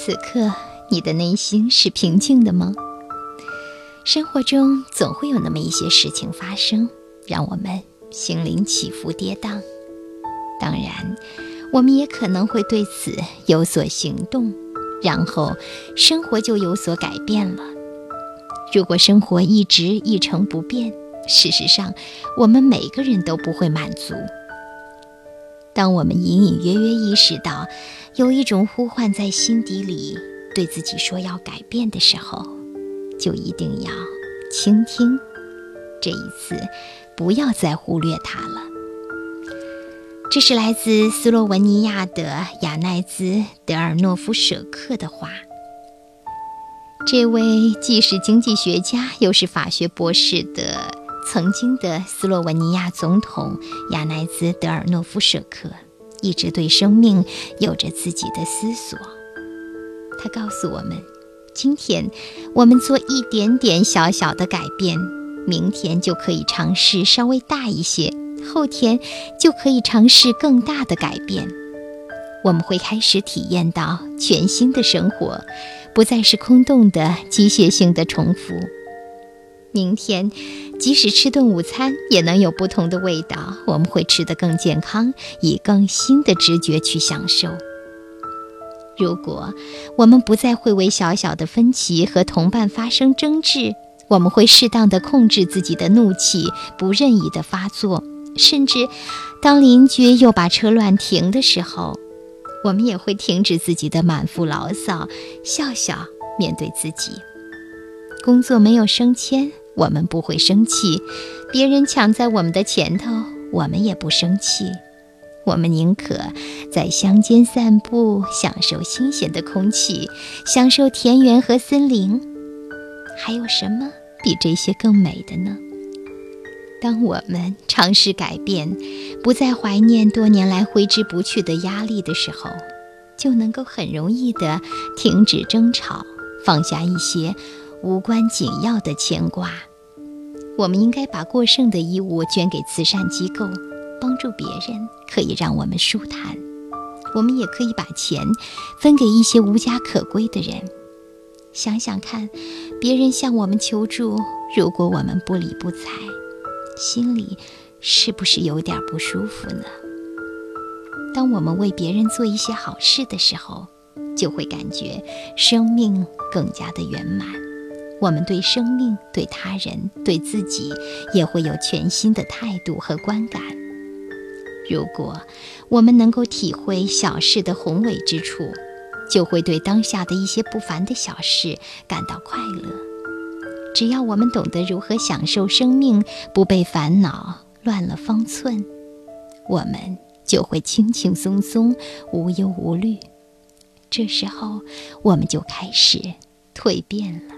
此刻，你的内心是平静的吗？生活中总会有那么一些事情发生，让我们心灵起伏跌宕。当然，我们也可能会对此有所行动，然后生活就有所改变了。如果生活一直一成不变，事实上，我们每个人都不会满足。当我们隐隐约约意识到有一种呼唤在心底里对自己说要改变的时候，就一定要倾听。这一次，不要再忽略它了。这是来自斯洛文尼亚的雅奈兹·德尔诺夫舍克的话。这位既是经济学家又是法学博士的曾经的斯洛文尼亚总统亚奈兹·德尔诺夫舍克，一直对生命有着自己的思索。他告诉我们：今天我们做一点点小小的改变，明天就可以尝试稍微大一些，后天就可以尝试更大的改变。我们会开始体验到全新的生活。不再是空洞的机械性的重复。明天，即使吃顿午餐，也能有不同的味道。我们会吃得更健康，以更新的直觉去享受。如果我们不再会为小小的分歧和同伴发生争执，我们会适当的控制自己的怒气，不任意的发作。甚至，当邻居又把车乱停的时候。我们也会停止自己的满腹牢骚，笑笑面对自己。工作没有升迁，我们不会生气；别人抢在我们的前头，我们也不生气。我们宁可在乡间散步，享受新鲜的空气，享受田园和森林。还有什么比这些更美的呢？当我们尝试改变，不再怀念多年来挥之不去的压力的时候，就能够很容易地停止争吵，放下一些无关紧要的牵挂。我们应该把过剩的衣物捐给慈善机构，帮助别人可以让我们舒坦。我们也可以把钱分给一些无家可归的人。想想看，别人向我们求助，如果我们不理不睬。心里是不是有点不舒服呢？当我们为别人做一些好事的时候，就会感觉生命更加的圆满。我们对生命、对他人、对自己也会有全新的态度和观感。如果我们能够体会小事的宏伟之处，就会对当下的一些不凡的小事感到快乐。只要我们懂得如何享受生命，不被烦恼乱了方寸，我们就会轻轻松松、无忧无虑。这时候，我们就开始蜕变了。